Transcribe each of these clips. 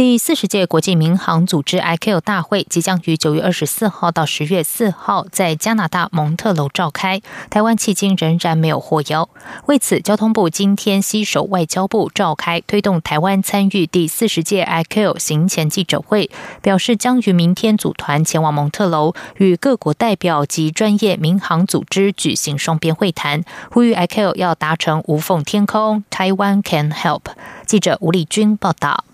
第四十届国际民航组织 ICAO 大会即将于九月二十四号到十月四号在加拿大蒙特楼召开，台湾迄今仍然没有获邀。为此，交通部今天携手外交部召开推动台湾参与第四十届 ICAO 行前记者会，表示将于明天组团前往蒙特楼，与各国代表及专业民航组织举行双边会谈，呼吁 ICAO 要达成无缝天空，Taiwan can help。记者吴立军报道。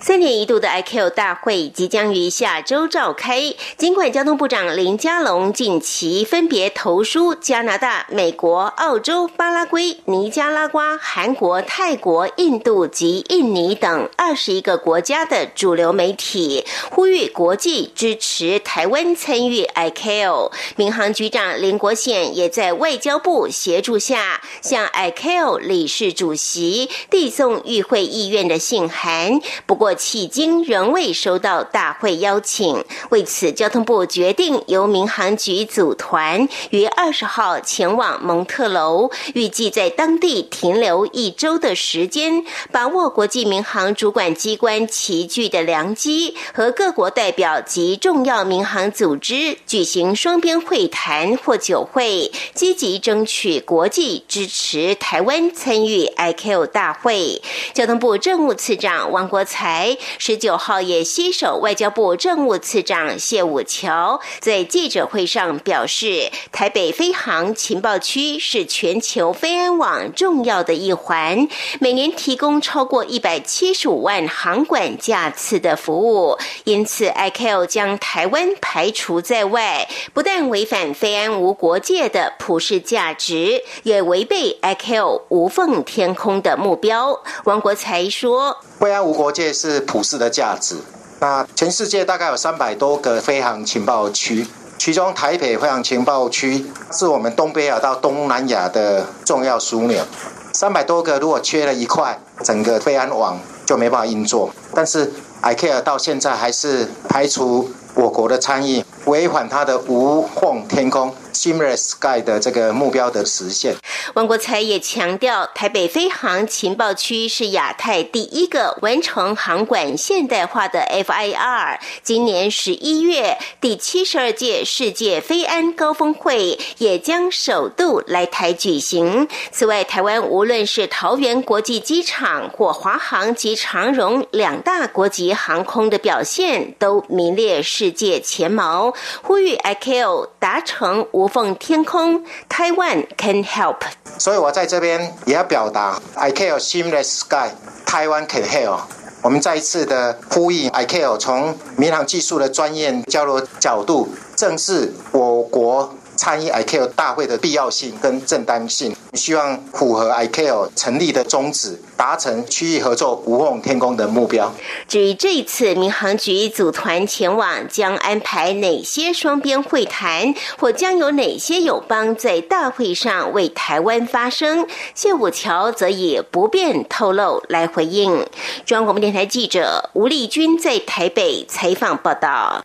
三年一度的 IQ 大会即将于下周召开。尽管交通部长林佳龙近期分别投书加拿大、美国、澳洲、巴拉圭、尼加拉瓜、韩国、泰国、印度及印尼等二十一个国家的主流媒体，呼吁国际支持台湾参与 IQ。民航局长林国宪也在外交部协助下，向 IQ 理事主席递送与会意愿的信函。不过，迄今仍未收到大会邀请，为此，交通部决定由民航局组团于二十号前往蒙特楼，预计在当地停留一周的时间，把握国际民航主管机关齐聚的良机，和各国代表及重要民航组织举行双边会谈或酒会，积极争取国际支持台湾参与 IQ 大会。交通部政务次长王国才。十九号也携手外交部政务次长谢武桥在记者会上表示，台北飞航情报区是全球飞安网重要的一环，每年提供超过一百七十五万航管架次的服务，因此 i c o 将台湾排除在外，不但违反飞安无国界的普世价值，也违背 i c o 无缝天空的目标。王国才说：“惠安无国界是。”普世的价值。那全世界大概有三百多个飞航情报区，其中台北飞航情报区是我们东北亚到东南亚的重要枢纽。三百多个，如果缺了一块，整个飞安网就没办法运作。但是 IKEA 到现在还是排除我国的参与，违反它的无缝天空。Seamless Sky 的这个目标的实现，王国才也强调，台北飞航情报区是亚太第一个完成航管现代化的 FIR。今年十一月，第七十二届世界飞安高峰会也将首度来台举行。此外，台湾无论是桃园国际机场或华航及长荣两大国际航空的表现，都名列世界前茅。呼吁 ICAO 达成无。缝天空，Taiwan can help。所以我在这边也要表达，I care seamless sky，Taiwan can help。我们再一次的呼吁，I care 从民航技术的专业交流角度，正视我国。参与 ICAO 大会的必要性跟正当性，希望符合 ICAO 成立的宗旨，达成区域合作无缝天空的目标。至于这次民航局组团前往，将安排哪些双边会谈，或将有哪些友邦在大会上为台湾发声，谢武桥则以不便透露来回应。中央广播电台记者吴丽君在台北采访报道。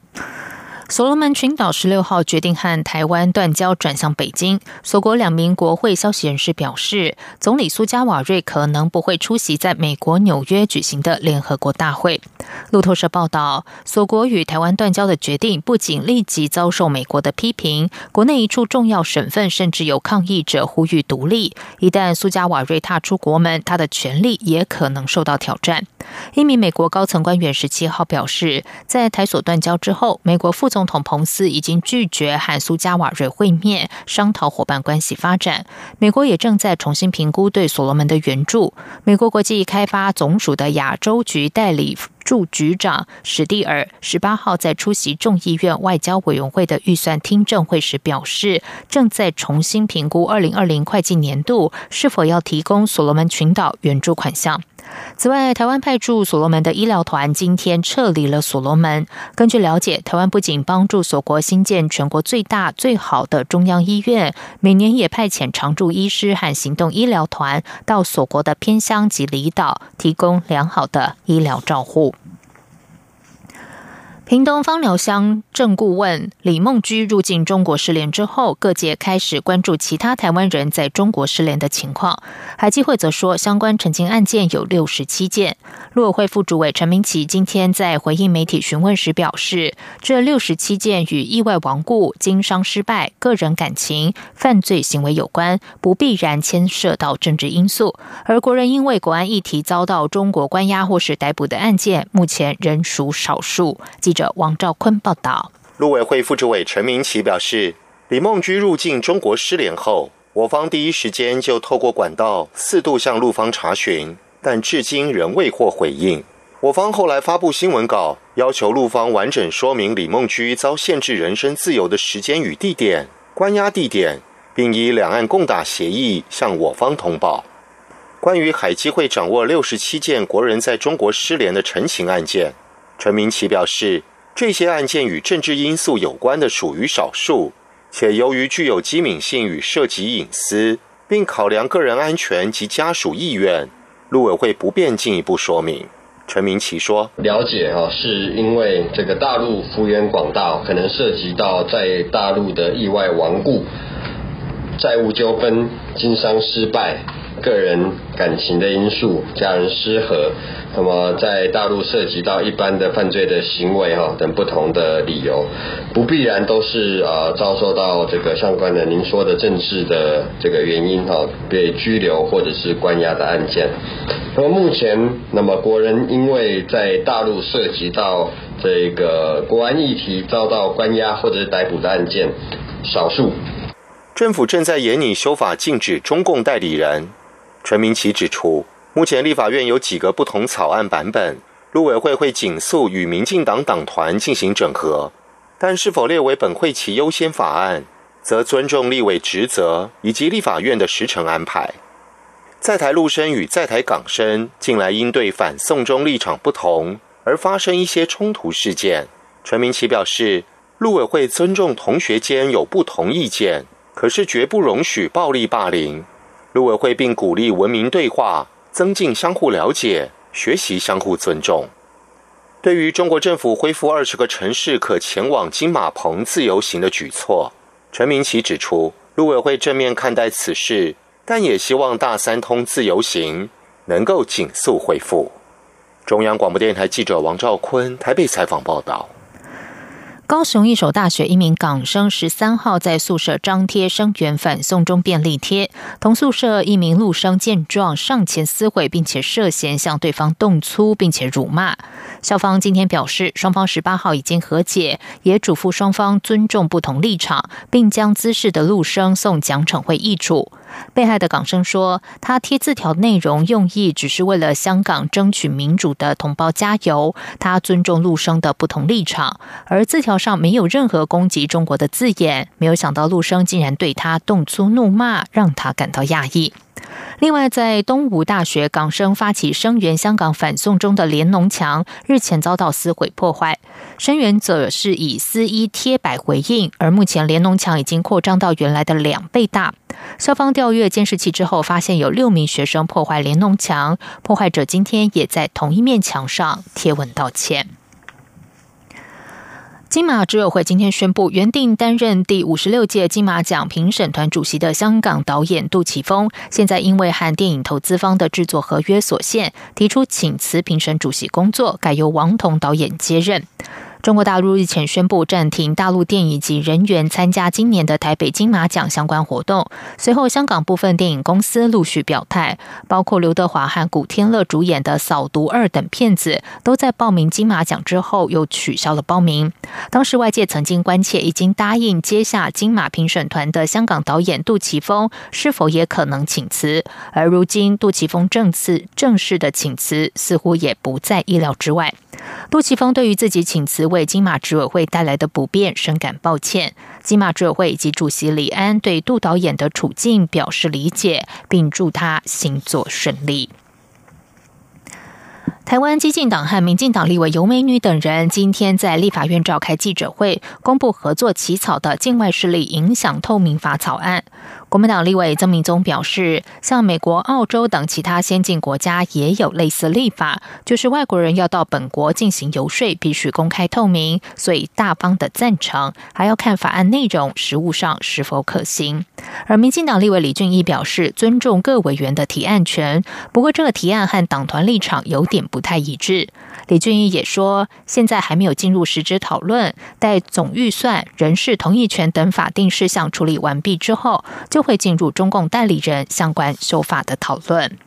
所罗门群岛十六号决定和台湾断交，转向北京。所国两名国会消息人士表示，总理苏加瓦瑞可能不会出席在美国纽约举行的联合国大会。路透社报道，所国与台湾断交的决定不仅立即遭受美国的批评，国内一处重要省份甚至有抗议者呼吁独立。一旦苏加瓦瑞踏出国门，他的权力也可能受到挑战。一名美国高层官员十七号表示，在台所断交之后，美国副总。总统彭斯已经拒绝和苏加瓦瑞会面，商讨伙伴关系发展。美国也正在重新评估对所罗门的援助。美国国际开发总署的亚洲局代理驻局长史蒂尔十八号在出席众议院外交委员会的预算听证会时表示，正在重新评估二零二零会计年度是否要提供所罗门群岛援助款项。此外，台湾派驻所罗门的医疗团今天撤离了所罗门。根据了解，台湾不仅帮助所国新建全国最大、最好的中央医院，每年也派遣常驻医师和行动医疗团到所国的偏乡及离岛，提供良好的医疗照护。屏东方疗乡郑顾问李梦居入境中国失联之后，各界开始关注其他台湾人在中国失联的情况。海基会则说，相关澄清案件有六十七件。陆委会副主委陈明奇今天在回应媒体询问时表示，这六十七件与意外亡故、经商失败、个人感情、犯罪行为有关，不必然牵涉到政治因素。而国人因为国安议题遭到中国关押或是逮捕的案件，目前仍属少数。记者王兆坤报道，陆委会副主委陈明奇表示，李梦居入境中国失联后，我方第一时间就透过管道四度向陆方查询，但至今仍未获回应。我方后来发布新闻稿，要求陆方完整说明李梦居遭限制人身自由的时间与地点、关押地点，并以两岸共打协议向我方通报。关于海基会掌握六十七件国人在中国失联的陈情案件。陈明奇表示，这些案件与政治因素有关的属于少数，且由于具有机敏性与涉及隐私，并考量个人安全及家属意愿，陆委会不便进一步说明。陈明奇说：“了解啊，是因为这个大陆幅员广大，可能涉及到在大陆的意外亡故、债务纠纷、经商失败。”个人感情的因素，家人失和，那么在大陆涉及到一般的犯罪的行为哈等不同的理由，不必然都是呃遭受到这个相关的您说的政治的这个原因哈被拘留或者是关押的案件。那么目前，那么国人因为在大陆涉及到这个国安议题遭到关押或者是逮捕的案件少数。政府正在严拟修法，禁止中共代理人。陈明奇指出，目前立法院有几个不同草案版本，陆委会会紧速与民进党党团进行整合，但是否列为本会期优先法案，则尊重立委职责以及立法院的时程安排。在台陆生与在台港生近来因对反送中立场不同而发生一些冲突事件，陈明奇表示，陆委会尊重同学间有不同意见，可是绝不容许暴力霸凌。陆委会并鼓励文明对话，增进相互了解，学习相互尊重。对于中国政府恢复二十个城市可前往金马棚自由行的举措，陈明奇指出，陆委会正面看待此事，但也希望大三通自由行能够紧速恢复。中央广播电台记者王兆坤台北采访报道。高雄一所大学一名港生十三号在宿舍张贴生源反送中便利贴，同宿舍一名陆生见状上前撕毁，并且涉嫌向对方动粗，并且辱骂。校方今天表示，双方十八号已经和解，也嘱咐双方尊重不同立场，并将滋事的陆生送奖惩会议处。被害的港生说，他贴字条内容用意只是为了香港争取民主的同胞加油，他尊重陆生的不同立场，而字条上没有任何攻击中国的字眼。没有想到陆生竟然对他动粗怒骂，让他感到讶异。另外，在东吴大学港生发起声援香港反送中的联农墙，日前遭到撕毁破坏，声援者是以撕衣贴摆回应，而目前联农墙已经扩张到原来的两倍大。校方调阅监视器之后，发现有六名学生破坏联农墙，破坏者今天也在同一面墙上贴文道歉。金马执委会今天宣布，原定担任第五十六届金马奖评审团主席的香港导演杜琪峰，现在因为和电影投资方的制作合约所限，提出请辞评审主席工作，改由王彤导演接任。中国大陆日前宣布暂停大陆电影及人员参加今年的台北金马奖相关活动。随后，香港部分电影公司陆续表态，包括刘德华和古天乐主演的《扫毒二》等片子，都在报名金马奖之后又取消了报名。当时外界曾经关切，已经答应接下金马评审团的香港导演杜琪峰是否也可能请辞，而如今杜琪峰正式正式的请辞，似乎也不在意料之外。杜琪峰对于自己请辞为金马执委会带来的不便深感抱歉。金马执委会以及主席李安对杜导演的处境表示理解，并祝他行作顺利。台湾激进党和民进党立委尤美女等人今天在立法院召开记者会，公布合作起草的境外势力影响透明法草案。国民党立委曾明宗表示，像美国、澳洲等其他先进国家也有类似立法，就是外国人要到本国进行游说，必须公开透明，所以大方的赞成，还要看法案内容实务上是否可行。而民进党立委李俊毅表示，尊重各委员的提案权，不过这个提案和党团立场有点不太一致。李俊毅也说，现在还没有进入实质讨论，待总预算、人事同意权等法定事项处理完毕之后，就会进入中共代理人相关修法的讨论。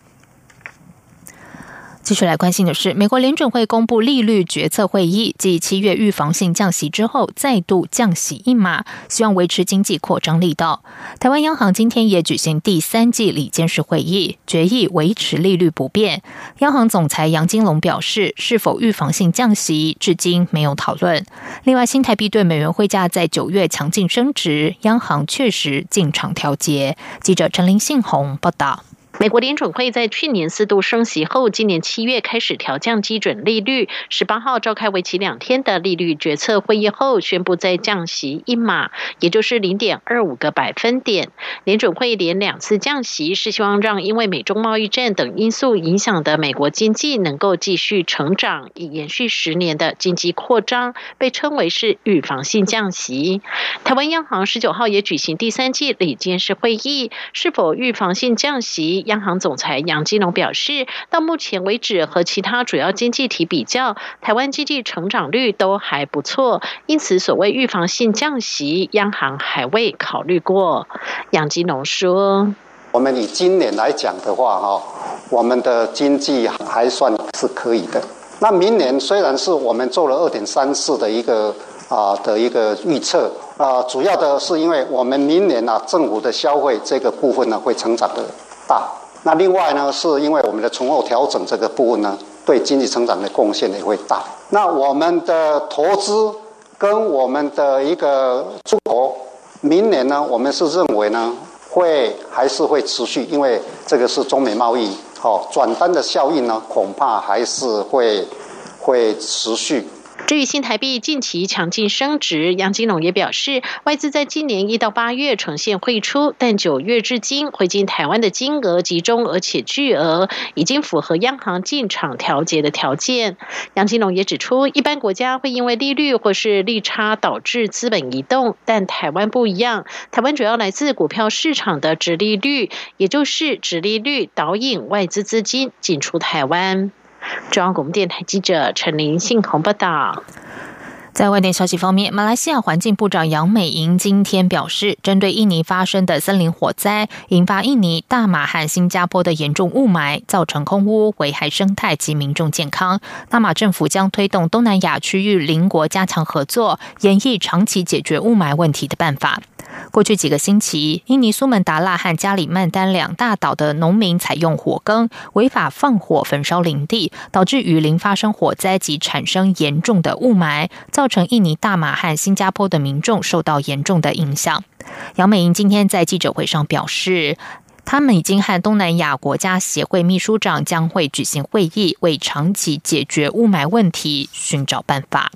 继续来关心的是，美国联准会公布利率决策会议，继七月预防性降息之后，再度降息一码，希望维持经济扩张力道。台湾央行今天也举行第三季里监事会议，决议维持利率不变。央行总裁杨金龙表示，是否预防性降息，至今没有讨论。另外，新台币对美元汇价在九月强劲升值，央行确实进场调节。记者陈林信宏报道。美国联准会在去年四度升息后，今年七月开始调降基准利率。十八号召开为期两天的利率决策会议后，宣布再降息一码，也就是零点二五个百分点。联准会连两次降息，是希望让因为美中贸易战等因素影响的美国经济能够继续成长，以延续十年的经济扩张，被称为是预防性降息。台湾央行十九号也举行第三季理监事会议，是否预防性降息？央行总裁杨金龙表示，到目前为止，和其他主要经济体比较，台湾经济成长率都还不错，因此所谓预防性降息，央行还未考虑过。杨金龙说：“我们以今年来讲的话，哈，我们的经济还算是可以的。那明年虽然是我们做了二点三四的一个啊的一个预测啊，主要的是因为我们明年呢，政府的消费这个部分呢会成长的。”大，那另外呢，是因为我们的从后调整这个部分呢，对经济成长的贡献也会大。那我们的投资跟我们的一个出口，明年呢，我们是认为呢，会还是会持续，因为这个是中美贸易，好转单的效应呢，恐怕还是会会持续。至于新台币近期强劲升值，杨金龙也表示，外资在今年一到八月呈现汇出，但九月至今汇进台湾的金额集中而且巨额，已经符合央行进场调节的条件。杨金龙也指出，一般国家会因为利率或是利差导致资本移动，但台湾不一样，台湾主要来自股票市场的直利率，也就是直利率导引外资资金进出台湾。中央广播电台记者陈林信鸿报道。在外电消息方面，马来西亚环境部长杨美莹今天表示，针对印尼发生的森林火灾，引发印尼、大马和新加坡的严重雾霾，造成空污，危害生态及民众健康。大马政府将推动东南亚区域邻国加强合作，演绎长期解决雾霾问题的办法。过去几个星期，印尼苏门答腊和加里曼丹两大岛的农民采用火耕，违法放火焚烧林地，导致雨林发生火灾及产生严重的雾霾，造成印尼、大马和新加坡的民众受到严重的影响。杨美英今天在记者会上表示，他们已经和东南亚国家协会秘书长将会举行会议，为长期解决雾霾问题寻找办法。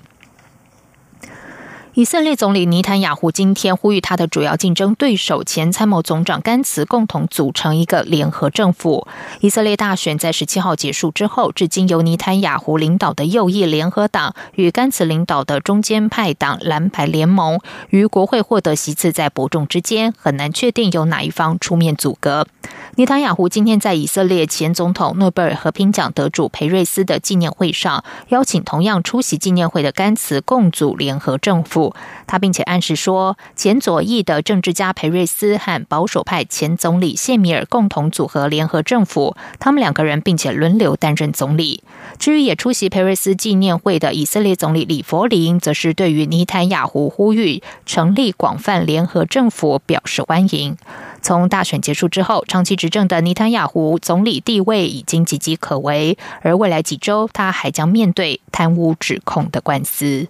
以色列总理尼坦雅胡今天呼吁他的主要竞争对手前参谋总长甘茨共同组成一个联合政府。以色列大选在十七号结束之后，至今由尼坦雅胡领导的右翼联合党与甘茨领导的中间派党蓝牌联盟于国会获得席次在伯仲之间，很难确定由哪一方出面阻隔。尼坦雅胡今天在以色列前总统诺贝尔和平奖得主裴瑞斯的纪念会上，邀请同样出席纪念会的甘茨共组联合政府。他并且暗示说，前左翼的政治家裴瑞斯和保守派前总理谢米尔共同组合联合政府，他们两个人并且轮流担任总理。至于也出席裴瑞斯纪念会的以色列总理李佛林，则是对于尼坦雅胡呼吁成立广泛联合政府表示欢迎。从大选结束之后，长期执政的尼坦雅胡总理地位已经岌岌可危，而未来几周他还将面对贪污指控的官司。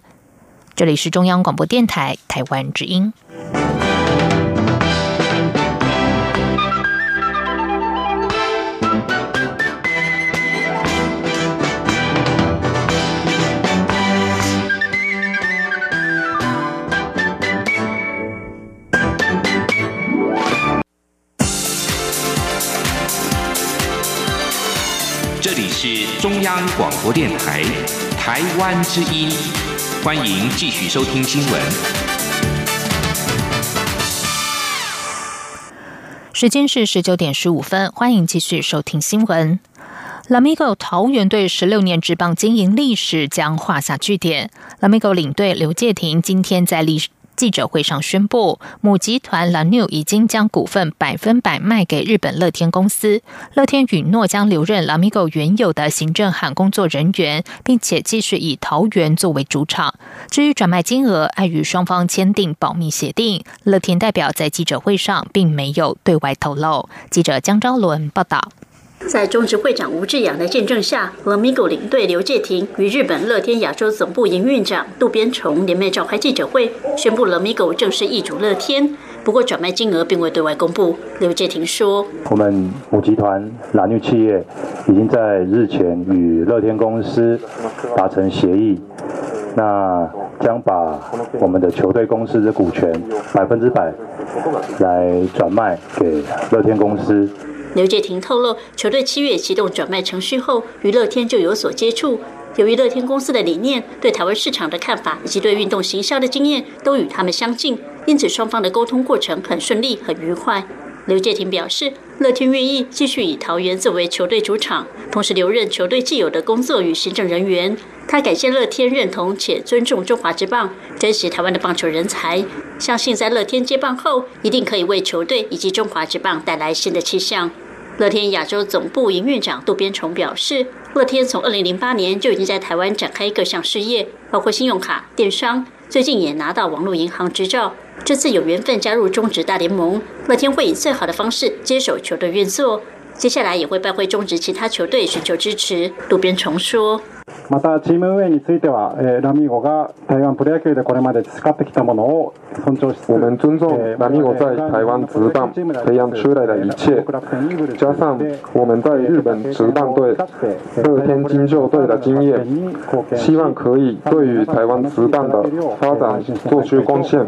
这里是中央广播电台台湾之音。这里是中央广播电台台湾之音。欢迎继续收听新闻。时间是十九点十五分，欢迎继续收听新闻。Lamigo 桃园队十六年职棒经营历史将画下句点。Lamigo 领队刘介廷今天在历史记者会上宣布，母集团 La New 已经将股份百分百卖给日本乐天公司。乐天允诺将留任 Lamigo 原有的行政和工作人员，并且继续以桃园作为主场。至于转卖金额，碍于双方签订保密协定，乐天代表在记者会上并没有对外透露。记者江昭伦报道。在中职会长吴志阳的见证下乐米狗领队刘介廷与日本乐天亚洲总部营运长渡边崇联袂召开记者会，宣布 Lamigo 正式易主乐天。不过转卖金额并未对外公布。刘介廷说：“我们母集团蓝绿企业已经在日前与乐天公司达成协议，那将把我们的球队公司的股权百分之百来转卖给乐天公司。”刘介廷透露，球队七月启动转卖程序后，与乐天就有所接触。由于乐天公司的理念、对台湾市场的看法以及对运动行销的经验都与他们相近，因此双方的沟通过程很顺利、很愉快。刘介廷表示，乐天愿意继续以桃园作为球队主场，同时留任球队既有的工作与行政人员。他感谢乐天认同且尊重中华职棒，珍惜台湾的棒球人才，相信在乐天接棒后，一定可以为球队以及中华职棒带来新的气象。乐天亚洲总部营运长渡边崇表示，乐天从二零零八年就已经在台湾展开各项事业，包括信用卡、电商，最近也拿到网络银行执照。这次有缘分加入中职大联盟，乐天会以最好的方式接手球队运作，接下来也会拜会中职其他球队寻求支持。渡边崇说。またチーム運営については、えー、ラミーゴが台湾プロ野球でこれまで使ってきたものを尊重し我们尊重ラミーゴ在台湾职棒培养出来的一切，加上我们在日本职棒队乐天金鹫队的经验，希望可以对于台湾职棒的发展做出贡献。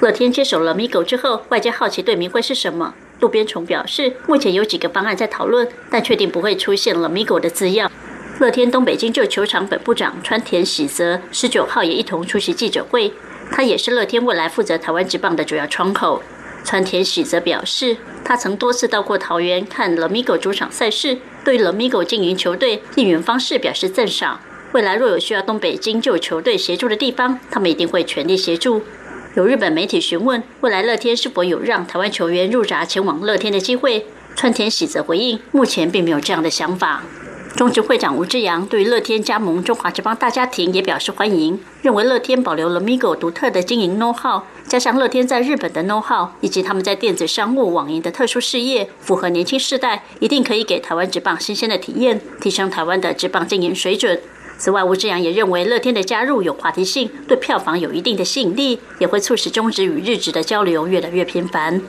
乐天接手了米狗之后，外界好奇队名会是什么？渡边崇表示，目前有几个方案在讨论，但确定不会出现了米狗的字样。 乐天东北京旧球场本部长川田喜则十九号也一同出席记者会，他也是乐天未来负责台湾职棒的主要窗口。川田喜则表示，他曾多次到过桃园看 Lamigo 主场赛事，对 Lamigo 经营球队应援方式表示赞赏。未来若有需要东北京旧球队协助的地方，他们一定会全力协助。有日本媒体询问未来乐天是否有让台湾球员入闸前往乐天的机会，川田喜则回应，目前并没有这样的想法。中职会长吴志阳对乐天加盟中华职棒大家庭也表示欢迎，认为乐天保留了 Migo 独特的经营 know how，加上乐天在日本的 know how，以及他们在电子商务网银的特殊事业，符合年轻世代，一定可以给台湾职棒新鲜的体验，提升台湾的职棒经营水准。此外，吴志阳也认为乐天的加入有话题性，对票房有一定的吸引力，也会促使中职与日职的交流越来越频繁。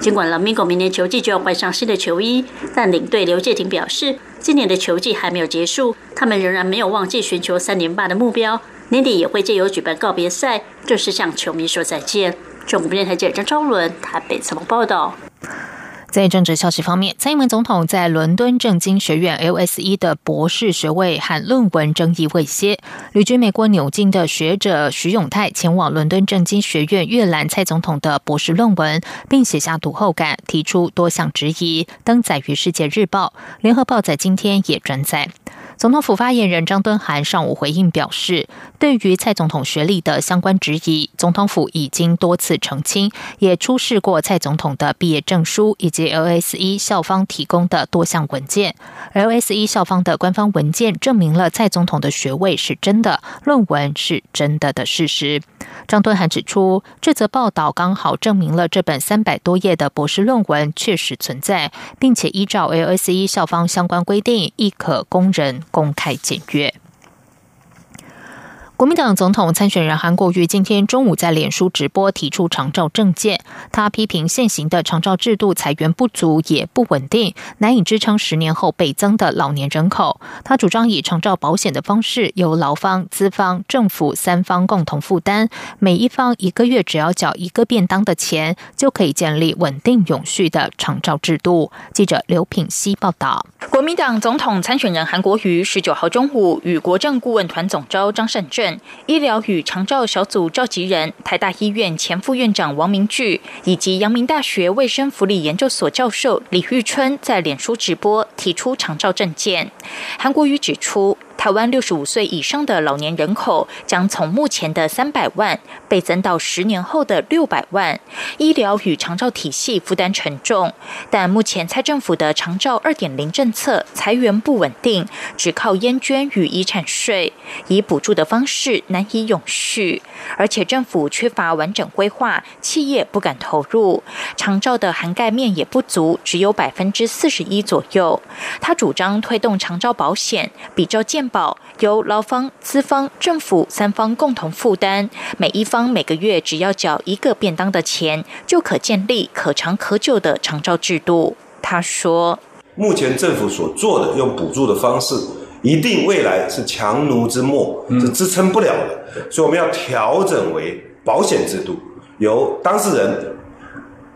尽管 Lamigo 明年球季就要换上新的球衣，但领队刘介廷表示，今年的球季还没有结束，他们仍然没有忘记寻求三连霸的目标，年底也会借由举办告别赛，正式向球迷说再见。中国电台记者张昭伦台北采访报道。在政治消息方面，蔡英文总统在伦敦政经学院 LSE 的博士学位和论文争议未歇。旅居美国纽金的学者徐永泰前往伦敦政经学院阅览蔡总统的博士论文，并写下读后感，提出多项质疑，登载于《世界日报》。联合报在今天也转载。总统府发言人张敦涵上午回应表示，对于蔡总统学历的相关质疑，总统府已经多次澄清，也出示过蔡总统的毕业证书以及 LSE 校方提供的多项文件。LSE 校方的官方文件证明了蔡总统的学位是真的，论文是真的的事实。张敦涵指出，这则报道刚好证明了这本三百多页的博士论文确实存在，并且依照 LSE 校方相关规定，亦可供人。公开检阅。国民党总统参选人韩国瑜今天中午在脸书直播提出长照政见，他批评现行的长照制度裁员不足也不稳定，难以支撑十年后倍增的老年人口。他主张以长照保险的方式，由劳方、资方、政府三方共同负担，每一方一个月只要缴一个便当的钱，就可以建立稳定永续的长照制度。记者刘品希报道。国民党总统参选人韩国瑜十九号中午与国政顾问团总召张善政、医疗与长照小组召集人台大医院前副院长王明炬以及阳明大学卫生福利研究所教授李玉春在脸书直播提出长照政见。韩国瑜指出。台湾六十五岁以上的老年人口将从目前的三百万倍增到十年后的六百万，医疗与长照体系负担沉重。但目前蔡政府的长照二点零政策财源不稳定，只靠烟捐与遗产税，以补助的方式难以永续。而且政府缺乏完整规划，企业不敢投入，长照的涵盖面也不足，只有百分之四十一左右。他主张推动长照保险，比照健。保由劳方、资方、政府三方共同负担，每一方每个月只要缴一个便当的钱，就可建立可长可久的长照制度。他说：“目前政府所做的用补助的方式，一定未来是强弩之末，是支撑不了的。所以我们要调整为保险制度，由当事人、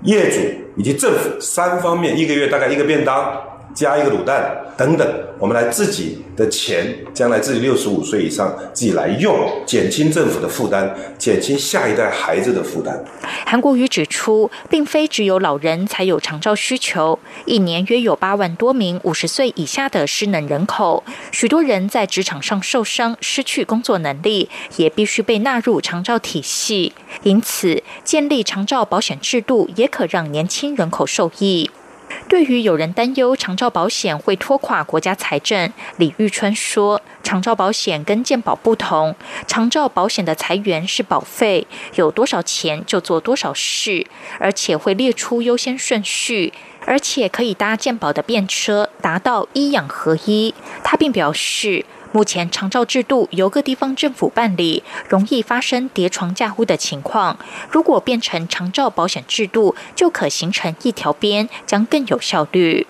业主以及政府三方面，一个月大概一个便当。”加一个卤蛋等等，我们来自己的钱，将来自己六十五岁以上自己来用，减轻政府的负担，减轻下一代孩子的负担。韩国瑜指出，并非只有老人才有长照需求，一年约有八万多名五十岁以下的失能人口，许多人在职场上受伤，失去工作能力，也必须被纳入长照体系。因此，建立长照保险制度，也可让年轻人口受益。对于有人担忧长照保险会拖垮国家财政，李玉春说：“长照保险跟健保不同，长照保险的裁员是保费，有多少钱就做多少事，而且会列出优先顺序，而且可以搭健保的便车，达到医养合一。”他并表示。目前长照制度由各地方政府办理，容易发生叠床架屋的情况。如果变成长照保险制度，就可形成一条边，将更有效率。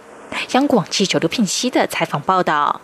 央广记者刘聘熙的采访报道。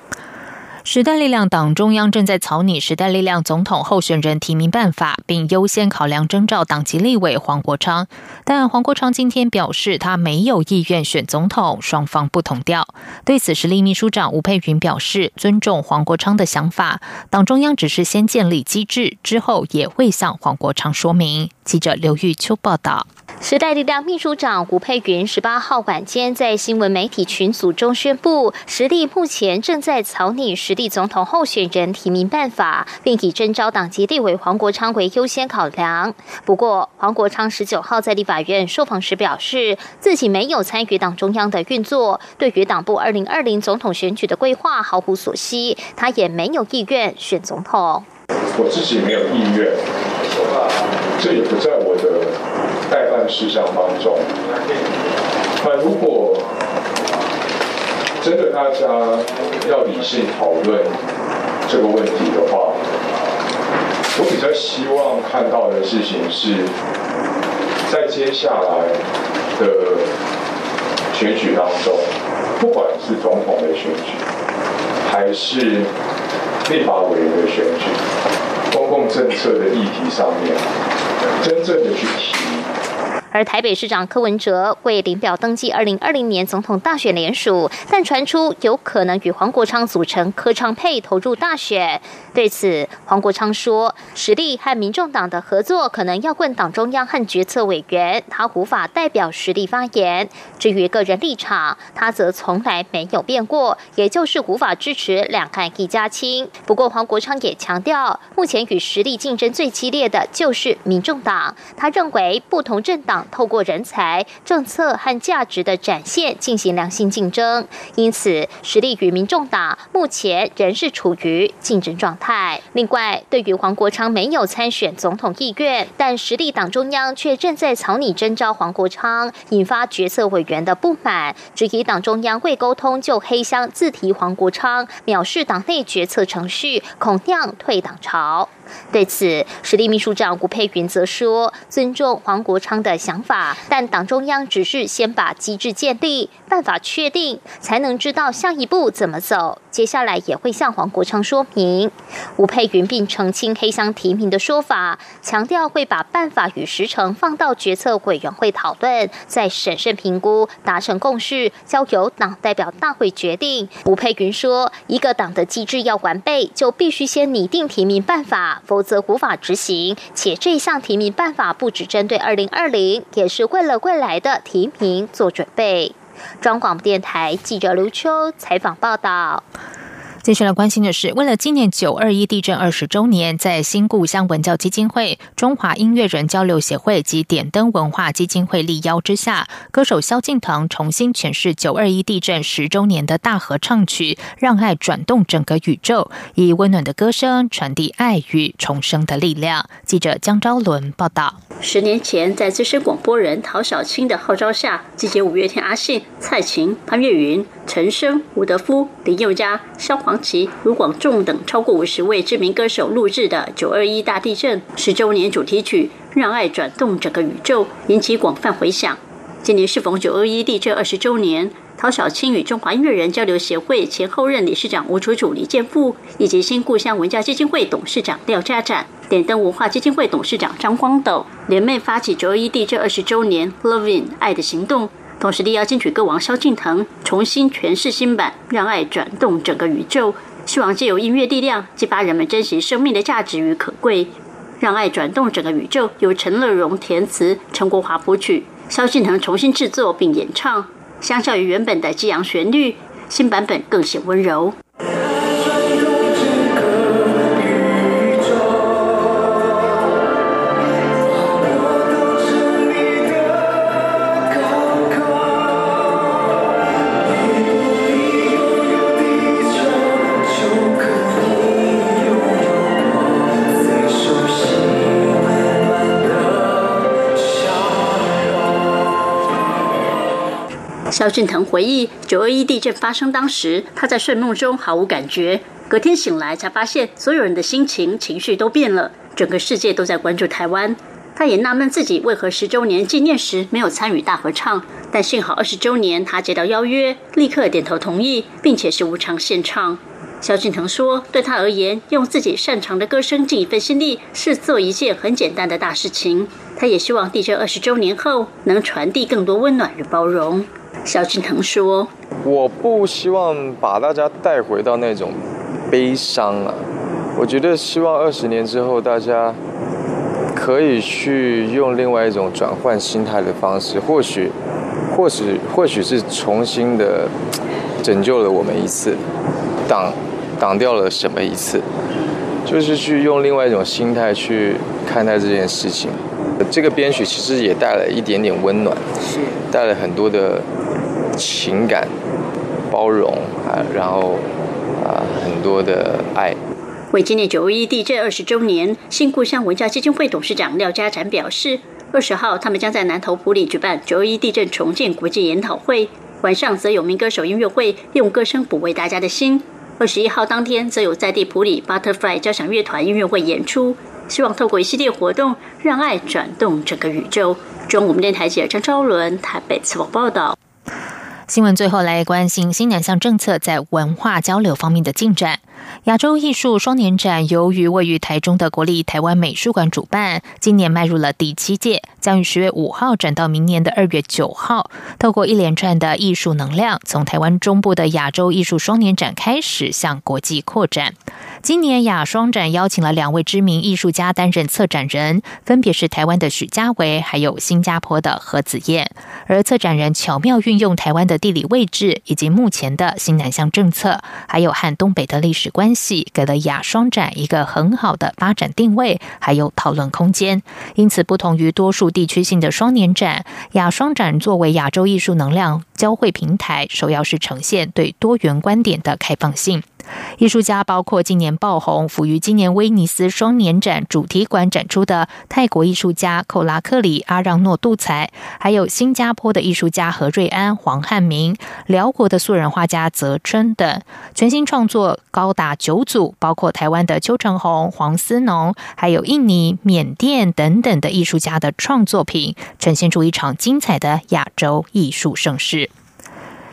时代力量党中央正在草拟时代力量总统候选人提名办法，并优先考量征召党籍立委黄国昌。但黄国昌今天表示，他没有意愿选总统，双方不同调。对此，实力秘书长吴佩云表示，尊重黄国昌的想法，党中央只是先建立机制，之后也会向黄国昌说明。记者刘玉秋报道。时代力量秘书长吴佩云十八号晚间在新闻媒体群组中宣布，实力目前正在草拟实力总统候选人提名办法，并以征召党籍立委黄国昌为优先考量。不过，黄国昌十九号在立法院受访时表示，自己没有参与党中央的运作，对于党部二零二零总统选举的规划毫无所悉，他也没有意愿选总统。我自己没有意愿，这也不在我。事项当中，那如果真的大家要理性讨论这个问题的话，我比较希望看到的事情是，在接下来的选举当中，不管是总统的选举，还是立法委员的选举，公共政策的议题上面，真正的去提。而台北市长柯文哲为领表登记二零二零年总统大选联署，但传出有可能与黄国昌组成柯昌配投入大选。对此，黄国昌说，实力和民众党的合作可能要问党中央和决策委员，他无法代表实力发言。至于个人立场，他则从来没有变过，也就是无法支持两岸一家亲。不过，黄国昌也强调，目前与实力竞争最激烈的就是民众党。他认为，不同政党。透过人才、政策和价值的展现进行良性竞争，因此实力与民众党目前仍是处于竞争状态。另外，对于黄国昌没有参选总统意愿，但实力党中央却正在草拟征召黄国昌，引发决策委员的不满，质疑党中央未沟通就黑箱自提黄国昌，藐视党内决策程序，恐酿退党潮。对此，实力秘书长吴佩云则说：“尊重黄国昌的想法，但党中央只是先把机制建立、办法确定，才能知道下一步怎么走。”接下来也会向黄国昌说明。吴佩云并澄清黑箱提名的说法，强调会把办法与时程放到决策委员会讨论，再审慎评估，达成共识，交由党代表大会决定。吴佩云说，一个党的机制要完备，就必须先拟定提名办法，否则无法执行。且这项提名办法不只针对二零二零，也是为了未来的提名做准备。中广电台记者刘秋采访报道。接下来关心的是，为了纪念九二一地震二十周年，在新故乡文教基金会、中华音乐人交流协会及点灯文化基金会力邀之下，歌手萧敬腾重新诠释九二一地震十周年的大合唱曲《让爱转动整个宇宙》，以温暖的歌声传递爱与重生的力量。记者江昭伦报道。十年前，在资深广播人陶小清的号召下，集结五月天阿信、蔡琴、潘越云、陈升、吴德夫、林宥嘉、萧煌。黄奇、卢广仲等超过五十位知名歌手录制的九二一大地震十周年主题曲《让爱转动整个宇宙》引起广泛回响。今年适逢九二一地震二十周年，陶小青与中华音乐人交流协会前后任理事长吴楚楚、李建富，以及新故乡文教基金会董事长廖家展、点灯文化基金会董事长张光斗联袂发起九二一地震二十周年 Loving 爱的行动。同时，力邀金曲歌王萧敬腾重新诠释新版《让爱转动整个宇宙》，希望借由音乐力量激发人们珍惜生命的价值与可贵。《让爱转动整个宇宙》由陈乐融填词，陈国华谱曲，萧敬腾重新制作并演唱。相较于原本的激昂旋律，新版本更显温柔。萧敬腾回忆，九二一地震发生当时，他在睡梦中毫无感觉，隔天醒来才发现，所有人的心情、情绪都变了，整个世界都在关注台湾。他也纳闷自己为何十周年纪念时没有参与大合唱，但幸好二十周年他接到邀约，立刻点头同意，并且是无偿献唱。萧敬腾说，对他而言，用自己擅长的歌声尽一份心力，是做一件很简单的大事情。他也希望地震二十周年后，能传递更多温暖与包容。萧敬腾说：“我不希望把大家带回到那种悲伤啊，我觉得希望二十年之后，大家可以去用另外一种转换心态的方式，或许，或许，或许是重新的拯救了我们一次，挡挡掉了什么一次，就是去用另外一种心态去看待这件事情。这个编曲其实也带了一点点温暖，是带了很多的。”情感、包容啊，然后啊，很多的爱。为纪念九一地震二十周年，新故乡文教基金会董事长廖家展表示，二十号他们将在南投埔里举办九一地震重建国际研讨会，晚上则有名歌手音乐会，用歌声抚慰大家的心。二十一号当天，则有在地普里 Butterfly 交响乐团音乐会演出，希望透过一系列活动，让爱转动整个宇宙。中午，电台记者张昭伦台北采访报道。新闻最后来关心新南向政策在文化交流方面的进展。亚洲艺术双年展由于位于台中的国立台湾美术馆主办，今年迈入了第七届，将于十月五号展到明年的二月九号。透过一连串的艺术能量，从台湾中部的亚洲艺术双年展开始向国际扩展。今年亚双展邀请了两位知名艺术家担任策展人，分别是台湾的许家维，还有新加坡的何子燕。而策展人巧妙运用台湾的地理位置，以及目前的新南向政策，还有和东北的历史关系，给了亚双展一个很好的发展定位，还有讨论空间。因此，不同于多数地区性的双年展，亚双展作为亚洲艺术能量交汇平台，首要是呈现对多元观点的开放性。艺术家包括今年爆红、属于今年威尼斯双年展主题馆展出的泰国艺术家寇拉克里阿让诺杜才，还有新加坡的艺术家何瑞安、黄汉明，辽国的素人画家泽春等，全新创作高达九组，包括台湾的邱成红、黄思农，还有印尼、缅甸等等的艺术家的创作品，呈现出一场精彩的亚洲艺术盛事。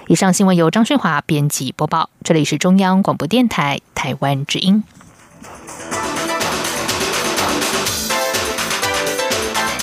以上新闻由张顺华编辑播报，这里是中央广播电台台湾之音。